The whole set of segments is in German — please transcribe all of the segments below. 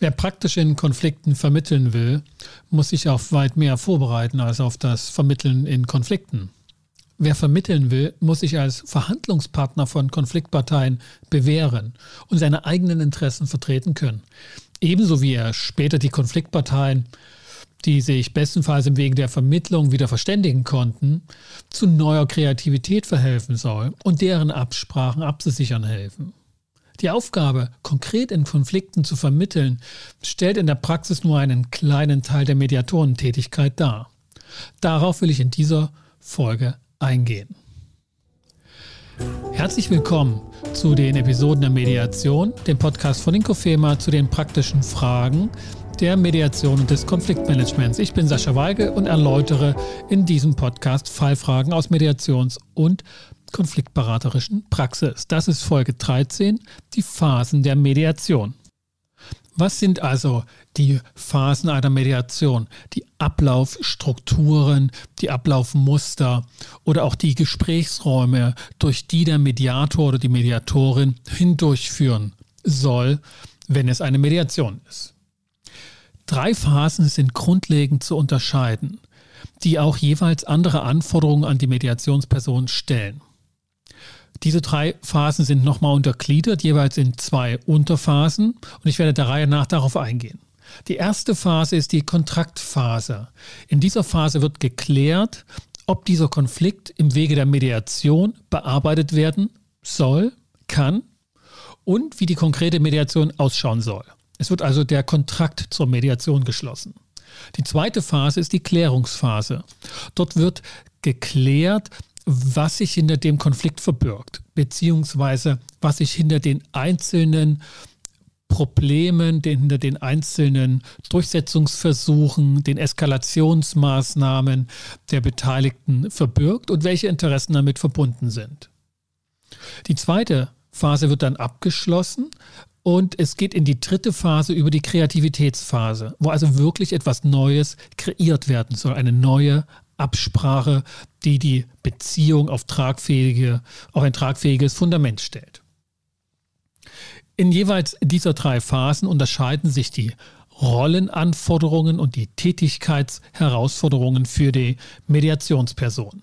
Wer praktisch in Konflikten vermitteln will, muss sich auf weit mehr vorbereiten als auf das Vermitteln in Konflikten. Wer vermitteln will, muss sich als Verhandlungspartner von Konfliktparteien bewähren und seine eigenen Interessen vertreten können. Ebenso wie er später die Konfliktparteien, die sich bestenfalls im Wege der Vermittlung wieder verständigen konnten, zu neuer Kreativität verhelfen soll und deren Absprachen abzusichern helfen. Die Aufgabe, konkret in Konflikten zu vermitteln, stellt in der Praxis nur einen kleinen Teil der Mediatorentätigkeit dar. Darauf will ich in dieser Folge eingehen. Herzlich willkommen zu den Episoden der Mediation, dem Podcast von Inkofema zu den praktischen Fragen der Mediation und des Konfliktmanagements. Ich bin Sascha Weige und erläutere in diesem Podcast Fallfragen aus Mediations- und konfliktberaterischen Praxis. Das ist Folge 13, die Phasen der Mediation. Was sind also die Phasen einer Mediation? Die Ablaufstrukturen, die Ablaufmuster oder auch die Gesprächsräume, durch die der Mediator oder die Mediatorin hindurchführen soll, wenn es eine Mediation ist. Drei Phasen sind grundlegend zu unterscheiden, die auch jeweils andere Anforderungen an die Mediationsperson stellen. Diese drei Phasen sind nochmal untergliedert, jeweils in zwei Unterphasen und ich werde der Reihe nach darauf eingehen. Die erste Phase ist die Kontraktphase. In dieser Phase wird geklärt, ob dieser Konflikt im Wege der Mediation bearbeitet werden soll, kann und wie die konkrete Mediation ausschauen soll. Es wird also der Kontrakt zur Mediation geschlossen. Die zweite Phase ist die Klärungsphase. Dort wird geklärt, was sich hinter dem Konflikt verbirgt, beziehungsweise was sich hinter den einzelnen Problemen, den, hinter den einzelnen Durchsetzungsversuchen, den Eskalationsmaßnahmen der Beteiligten verbirgt und welche Interessen damit verbunden sind. Die zweite Phase wird dann abgeschlossen und es geht in die dritte Phase über die Kreativitätsphase, wo also wirklich etwas Neues kreiert werden soll, eine neue Absprache, die die Beziehung auf, tragfähige, auf ein tragfähiges Fundament stellt. In jeweils dieser drei Phasen unterscheiden sich die Rollenanforderungen und die Tätigkeitsherausforderungen für die Mediationsperson.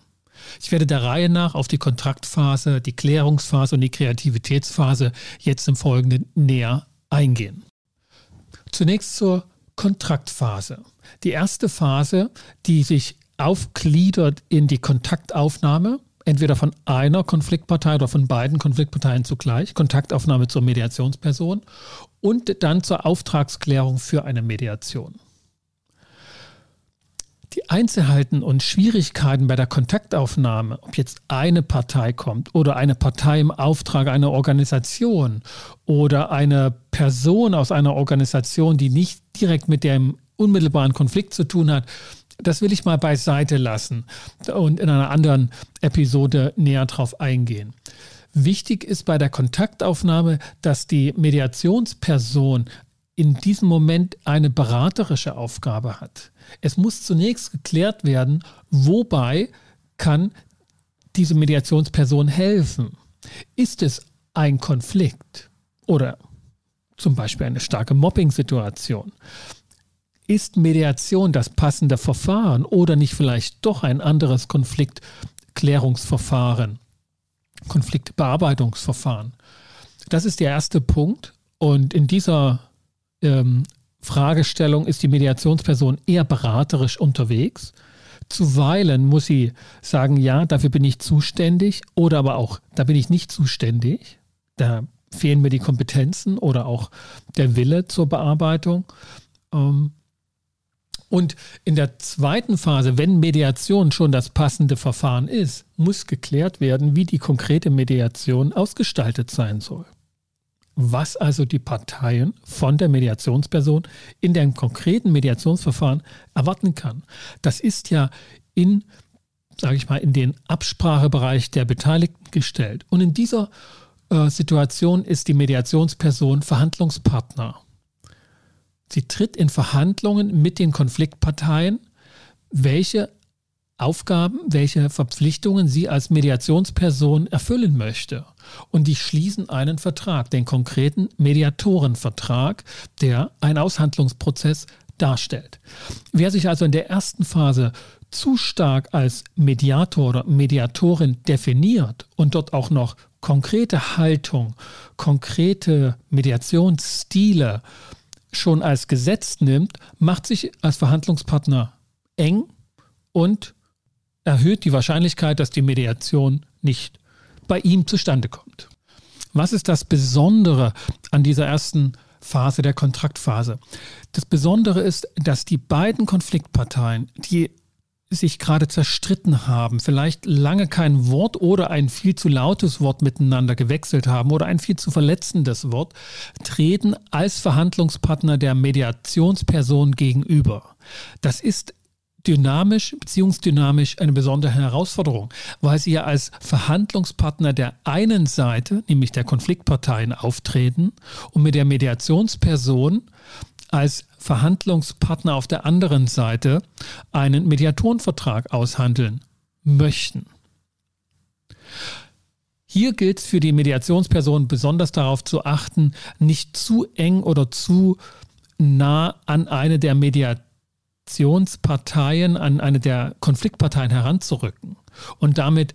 Ich werde der Reihe nach auf die Kontraktphase, die Klärungsphase und die Kreativitätsphase jetzt im Folgenden näher eingehen. Zunächst zur Kontraktphase. Die erste Phase, die sich aufgliedert in die Kontaktaufnahme, entweder von einer Konfliktpartei oder von beiden Konfliktparteien zugleich, Kontaktaufnahme zur Mediationsperson und dann zur Auftragsklärung für eine Mediation. Die Einzelheiten und Schwierigkeiten bei der Kontaktaufnahme, ob jetzt eine Partei kommt oder eine Partei im Auftrag einer Organisation oder eine Person aus einer Organisation, die nicht direkt mit dem unmittelbaren Konflikt zu tun hat, das will ich mal beiseite lassen und in einer anderen Episode näher drauf eingehen. Wichtig ist bei der Kontaktaufnahme, dass die Mediationsperson in diesem Moment eine beraterische Aufgabe hat. Es muss zunächst geklärt werden, wobei kann diese Mediationsperson helfen. Ist es ein Konflikt oder zum Beispiel eine starke Mobbing-Situation? Ist Mediation das passende Verfahren oder nicht vielleicht doch ein anderes Konfliktklärungsverfahren, Konfliktbearbeitungsverfahren? Das ist der erste Punkt. Und in dieser ähm, Fragestellung ist die Mediationsperson eher beraterisch unterwegs. Zuweilen muss sie sagen, ja, dafür bin ich zuständig oder aber auch, da bin ich nicht zuständig. Da fehlen mir die Kompetenzen oder auch der Wille zur Bearbeitung. Ähm, und in der zweiten Phase, wenn Mediation schon das passende Verfahren ist, muss geklärt werden, wie die konkrete Mediation ausgestaltet sein soll. Was also die Parteien von der Mediationsperson in dem konkreten Mediationsverfahren erwarten kann. Das ist ja in, sage ich mal, in den Absprachebereich der Beteiligten gestellt. Und in dieser äh, Situation ist die Mediationsperson Verhandlungspartner. Sie tritt in Verhandlungen mit den Konfliktparteien, welche Aufgaben, welche Verpflichtungen sie als Mediationsperson erfüllen möchte. Und die schließen einen Vertrag, den konkreten Mediatorenvertrag, der einen Aushandlungsprozess darstellt. Wer sich also in der ersten Phase zu stark als Mediator oder Mediatorin definiert und dort auch noch konkrete Haltung, konkrete Mediationsstile schon als Gesetz nimmt, macht sich als Verhandlungspartner eng und erhöht die Wahrscheinlichkeit, dass die Mediation nicht bei ihm zustande kommt. Was ist das Besondere an dieser ersten Phase der Kontraktphase? Das Besondere ist, dass die beiden Konfliktparteien, die sich gerade zerstritten haben, vielleicht lange kein Wort oder ein viel zu lautes Wort miteinander gewechselt haben oder ein viel zu verletzendes Wort, treten als Verhandlungspartner der Mediationsperson gegenüber. Das ist dynamisch, beziehungsdynamisch eine besondere Herausforderung, weil sie ja als Verhandlungspartner der einen Seite, nämlich der Konfliktparteien, auftreten und mit der Mediationsperson als Verhandlungspartner auf der anderen Seite einen Mediatorenvertrag aushandeln möchten. Hier gilt es für die Mediationsperson besonders darauf zu achten, nicht zu eng oder zu nah an eine der Mediatoren Koalitionsparteien an eine der Konfliktparteien heranzurücken und damit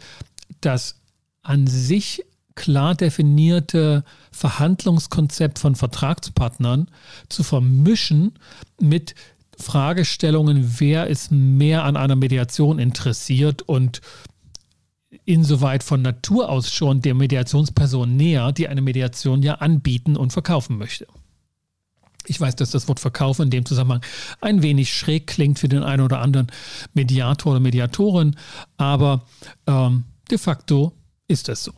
das an sich klar definierte Verhandlungskonzept von Vertragspartnern zu vermischen mit Fragestellungen, wer ist mehr an einer Mediation interessiert und insoweit von Natur aus schon der Mediationsperson näher, die eine Mediation ja anbieten und verkaufen möchte. Ich weiß, dass das Wort Verkauf in dem Zusammenhang ein wenig schräg klingt für den einen oder anderen Mediator oder Mediatorin, aber ähm, de facto ist es so.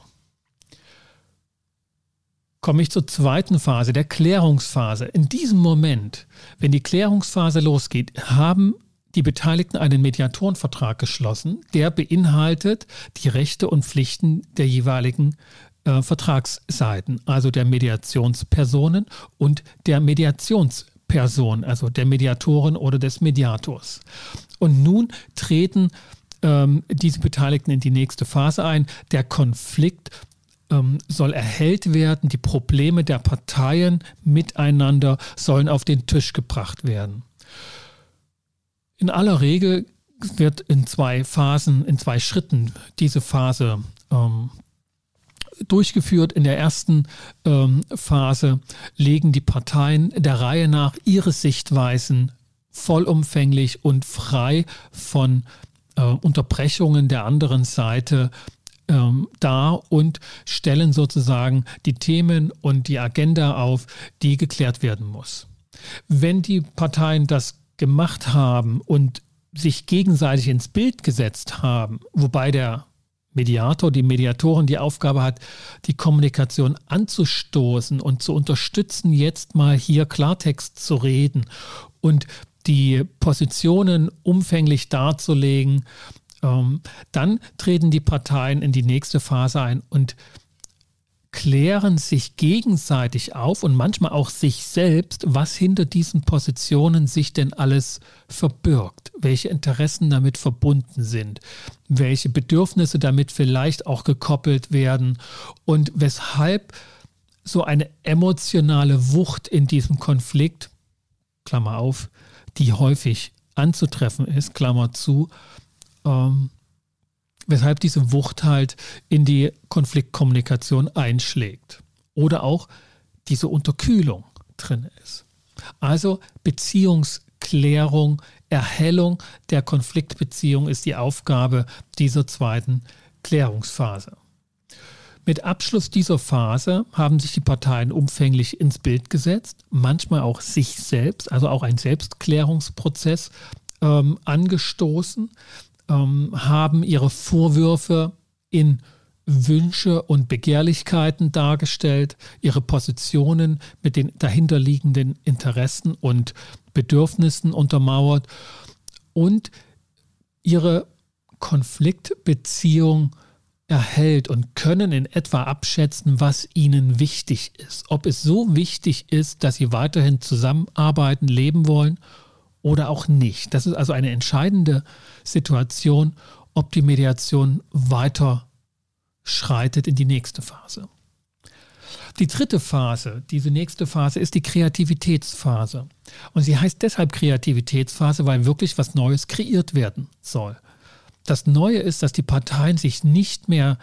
Komme ich zur zweiten Phase, der Klärungsphase. In diesem Moment, wenn die Klärungsphase losgeht, haben die Beteiligten einen Mediatorenvertrag geschlossen, der beinhaltet die Rechte und Pflichten der jeweiligen äh, Vertragsseiten, also der Mediationspersonen und der Mediationsperson, also der Mediatoren oder des Mediators. Und nun treten ähm, diese Beteiligten in die nächste Phase ein. Der Konflikt ähm, soll erhellt werden, die Probleme der Parteien miteinander sollen auf den Tisch gebracht werden. In aller Regel wird in zwei Phasen, in zwei Schritten diese Phase ähm, durchgeführt. In der ersten ähm, Phase legen die Parteien der Reihe nach ihre Sichtweisen vollumfänglich und frei von äh, Unterbrechungen der anderen Seite ähm, dar und stellen sozusagen die Themen und die Agenda auf, die geklärt werden muss. Wenn die Parteien das gemacht haben und sich gegenseitig ins Bild gesetzt haben, wobei der Mediator, die Mediatorin die Aufgabe hat, die Kommunikation anzustoßen und zu unterstützen, jetzt mal hier Klartext zu reden und die Positionen umfänglich darzulegen. Ähm, dann treten die Parteien in die nächste Phase ein und klären sich gegenseitig auf und manchmal auch sich selbst, was hinter diesen Positionen sich denn alles verbirgt, welche Interessen damit verbunden sind, welche Bedürfnisse damit vielleicht auch gekoppelt werden und weshalb so eine emotionale Wucht in diesem Konflikt, Klammer auf, die häufig anzutreffen ist, Klammer zu, ähm, weshalb diese Wucht halt in die Konfliktkommunikation einschlägt. Oder auch diese Unterkühlung drin ist. Also Beziehungsklärung, Erhellung der Konfliktbeziehung ist die Aufgabe dieser zweiten Klärungsphase. Mit Abschluss dieser Phase haben sich die Parteien umfänglich ins Bild gesetzt, manchmal auch sich selbst, also auch ein Selbstklärungsprozess ähm, angestoßen, ähm, haben ihre Vorwürfe in Wünsche und Begehrlichkeiten dargestellt, ihre Positionen mit den dahinterliegenden Interessen und Bedürfnissen untermauert und ihre Konfliktbeziehung erhält und können in etwa abschätzen, was ihnen wichtig ist. Ob es so wichtig ist, dass sie weiterhin zusammenarbeiten, leben wollen oder auch nicht. Das ist also eine entscheidende Situation, ob die Mediation weiter schreitet in die nächste Phase. Die dritte Phase, diese nächste Phase, ist die Kreativitätsphase. Und sie heißt deshalb Kreativitätsphase, weil wirklich was Neues kreiert werden soll. Das Neue ist, dass die Parteien sich nicht mehr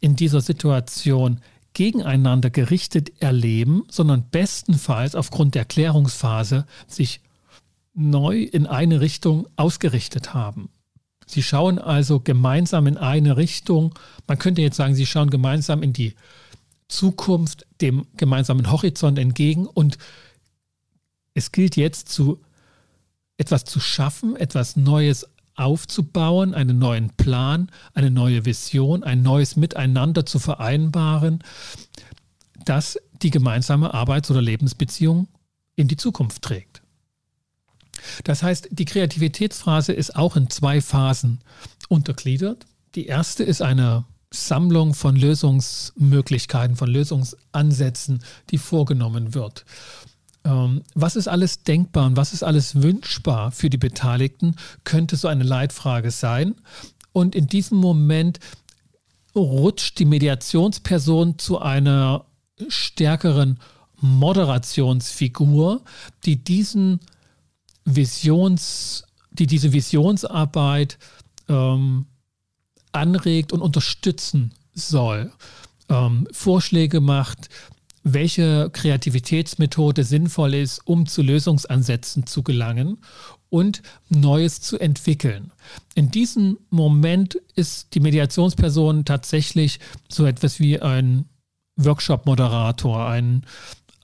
in dieser Situation gegeneinander gerichtet erleben, sondern bestenfalls aufgrund der Klärungsphase sich neu in eine Richtung ausgerichtet haben. Sie schauen also gemeinsam in eine Richtung. Man könnte jetzt sagen, sie schauen gemeinsam in die Zukunft, dem gemeinsamen Horizont entgegen und es gilt jetzt zu etwas zu schaffen, etwas Neues aufzubauen, einen neuen Plan, eine neue Vision, ein neues Miteinander zu vereinbaren, das die gemeinsame Arbeits- oder Lebensbeziehung in die Zukunft trägt. Das heißt, die Kreativitätsphase ist auch in zwei Phasen untergliedert. Die erste ist eine Sammlung von Lösungsmöglichkeiten, von Lösungsansätzen, die vorgenommen wird. Ähm, was ist alles denkbar und was ist alles wünschbar für die Beteiligten, könnte so eine Leitfrage sein. Und in diesem Moment rutscht die Mediationsperson zu einer stärkeren Moderationsfigur, die diesen Visions, die diese Visionsarbeit ähm, anregt und unterstützen soll. Ähm, Vorschläge macht, welche Kreativitätsmethode sinnvoll ist, um zu Lösungsansätzen zu gelangen und Neues zu entwickeln. In diesem Moment ist die Mediationsperson tatsächlich so etwas wie ein Workshop-Moderator, ein,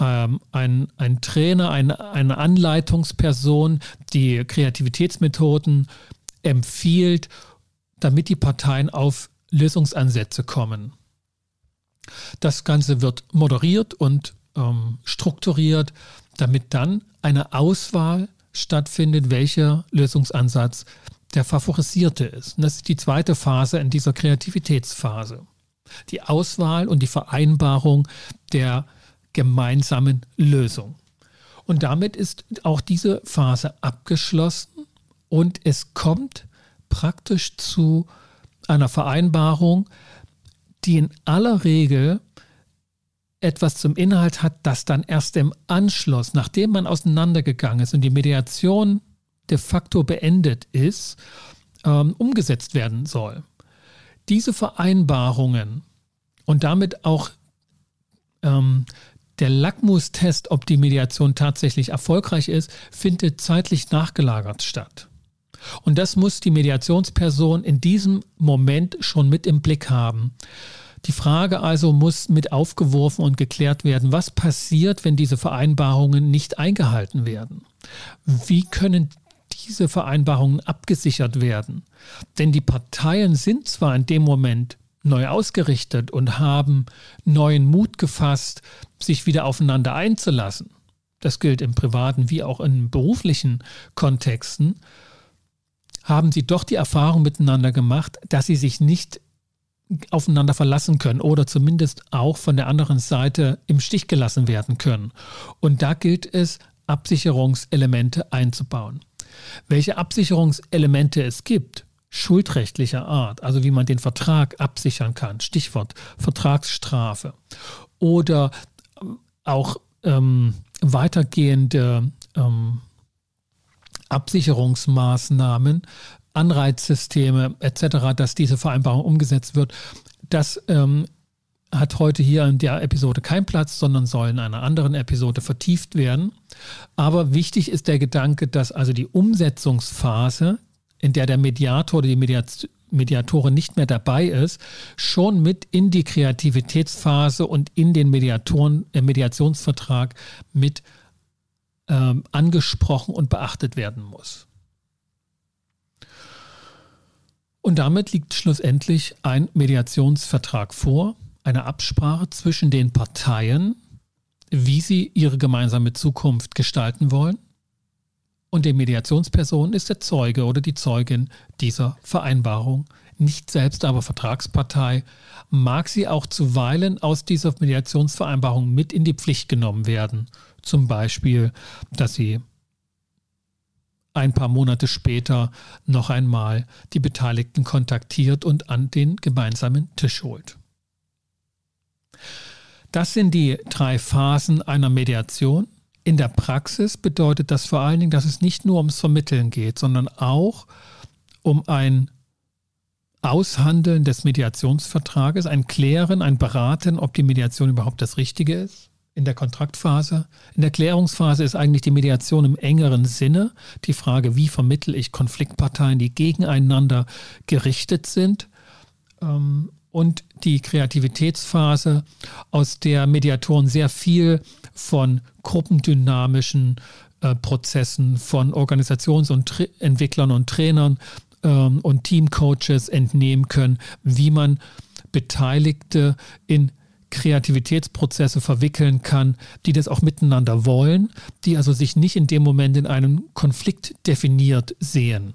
ähm, ein, ein Trainer, ein, eine Anleitungsperson, die Kreativitätsmethoden empfiehlt, damit die Parteien auf Lösungsansätze kommen. Das Ganze wird moderiert und ähm, strukturiert, damit dann eine Auswahl stattfindet, welcher Lösungsansatz der favorisierte ist. Und das ist die zweite Phase in dieser Kreativitätsphase. Die Auswahl und die Vereinbarung der gemeinsamen Lösung. Und damit ist auch diese Phase abgeschlossen und es kommt praktisch zu einer Vereinbarung, die in aller Regel etwas zum Inhalt hat, das dann erst im Anschluss, nachdem man auseinandergegangen ist und die Mediation de facto beendet ist, ähm, umgesetzt werden soll. Diese Vereinbarungen und damit auch ähm, der Lackmustest, ob die Mediation tatsächlich erfolgreich ist, findet zeitlich nachgelagert statt. Und das muss die Mediationsperson in diesem Moment schon mit im Blick haben. Die Frage also muss mit aufgeworfen und geklärt werden, was passiert, wenn diese Vereinbarungen nicht eingehalten werden? Wie können diese Vereinbarungen abgesichert werden? Denn die Parteien sind zwar in dem Moment neu ausgerichtet und haben neuen Mut gefasst, sich wieder aufeinander einzulassen. Das gilt im privaten wie auch in beruflichen Kontexten haben sie doch die Erfahrung miteinander gemacht, dass sie sich nicht aufeinander verlassen können oder zumindest auch von der anderen Seite im Stich gelassen werden können. Und da gilt es, Absicherungselemente einzubauen. Welche Absicherungselemente es gibt, schuldrechtlicher Art, also wie man den Vertrag absichern kann, Stichwort Vertragsstrafe oder auch ähm, weitergehende ähm, Absicherungsmaßnahmen, Anreizsysteme etc., dass diese Vereinbarung umgesetzt wird. Das ähm, hat heute hier in der Episode keinen Platz, sondern soll in einer anderen Episode vertieft werden. Aber wichtig ist der Gedanke, dass also die Umsetzungsphase, in der der Mediator oder die Mediat Mediatorin nicht mehr dabei ist, schon mit in die Kreativitätsphase und in den Mediatoren, äh, Mediationsvertrag mit ähm, angesprochen und beachtet werden muss. Und damit liegt schlussendlich ein Mediationsvertrag vor, eine Absprache zwischen den Parteien, wie sie ihre gemeinsame Zukunft gestalten wollen. Und die Mediationsperson ist der Zeuge oder die Zeugin dieser Vereinbarung, nicht selbst aber Vertragspartei, mag sie auch zuweilen aus dieser Mediationsvereinbarung mit in die Pflicht genommen werden zum Beispiel, dass sie ein paar Monate später noch einmal die Beteiligten kontaktiert und an den gemeinsamen Tisch holt. Das sind die drei Phasen einer Mediation. In der Praxis bedeutet das vor allen Dingen, dass es nicht nur ums Vermitteln geht, sondern auch um ein Aushandeln des Mediationsvertrages, ein Klären, ein Beraten, ob die Mediation überhaupt das Richtige ist in der Kontraktphase. In der Klärungsphase ist eigentlich die Mediation im engeren Sinne die Frage, wie vermittle ich Konfliktparteien, die gegeneinander gerichtet sind. Und die Kreativitätsphase, aus der Mediatoren sehr viel von gruppendynamischen äh, Prozessen, von Organisations- und Tra Entwicklern und Trainern ähm, und Teamcoaches entnehmen können, wie man Beteiligte in Kreativitätsprozesse verwickeln kann, die das auch miteinander wollen, die also sich nicht in dem Moment in einem Konflikt definiert sehen.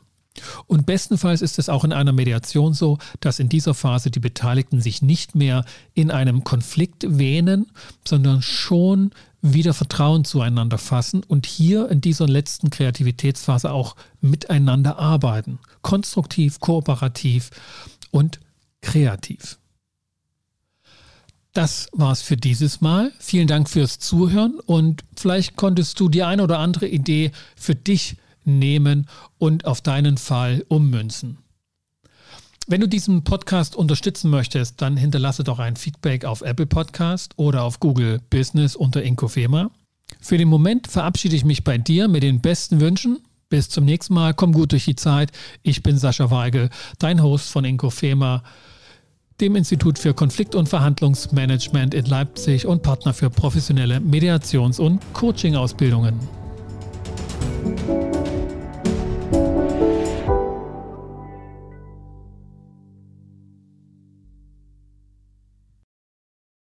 Und bestenfalls ist es auch in einer Mediation so, dass in dieser Phase die Beteiligten sich nicht mehr in einem Konflikt wähnen, sondern schon wieder Vertrauen zueinander fassen und hier in dieser letzten Kreativitätsphase auch miteinander arbeiten. Konstruktiv, kooperativ und kreativ. Das war's für dieses Mal. Vielen Dank fürs Zuhören und vielleicht konntest du die eine oder andere Idee für dich nehmen und auf deinen Fall ummünzen. Wenn du diesen Podcast unterstützen möchtest, dann hinterlasse doch ein Feedback auf Apple Podcast oder auf Google Business unter Inkofema. Für den Moment verabschiede ich mich bei dir mit den besten Wünschen. Bis zum nächsten Mal. Komm gut durch die Zeit. Ich bin Sascha Weigel, dein Host von Inkofema dem Institut für Konflikt- und Verhandlungsmanagement in Leipzig und Partner für professionelle Mediations- und Coaching-Ausbildungen.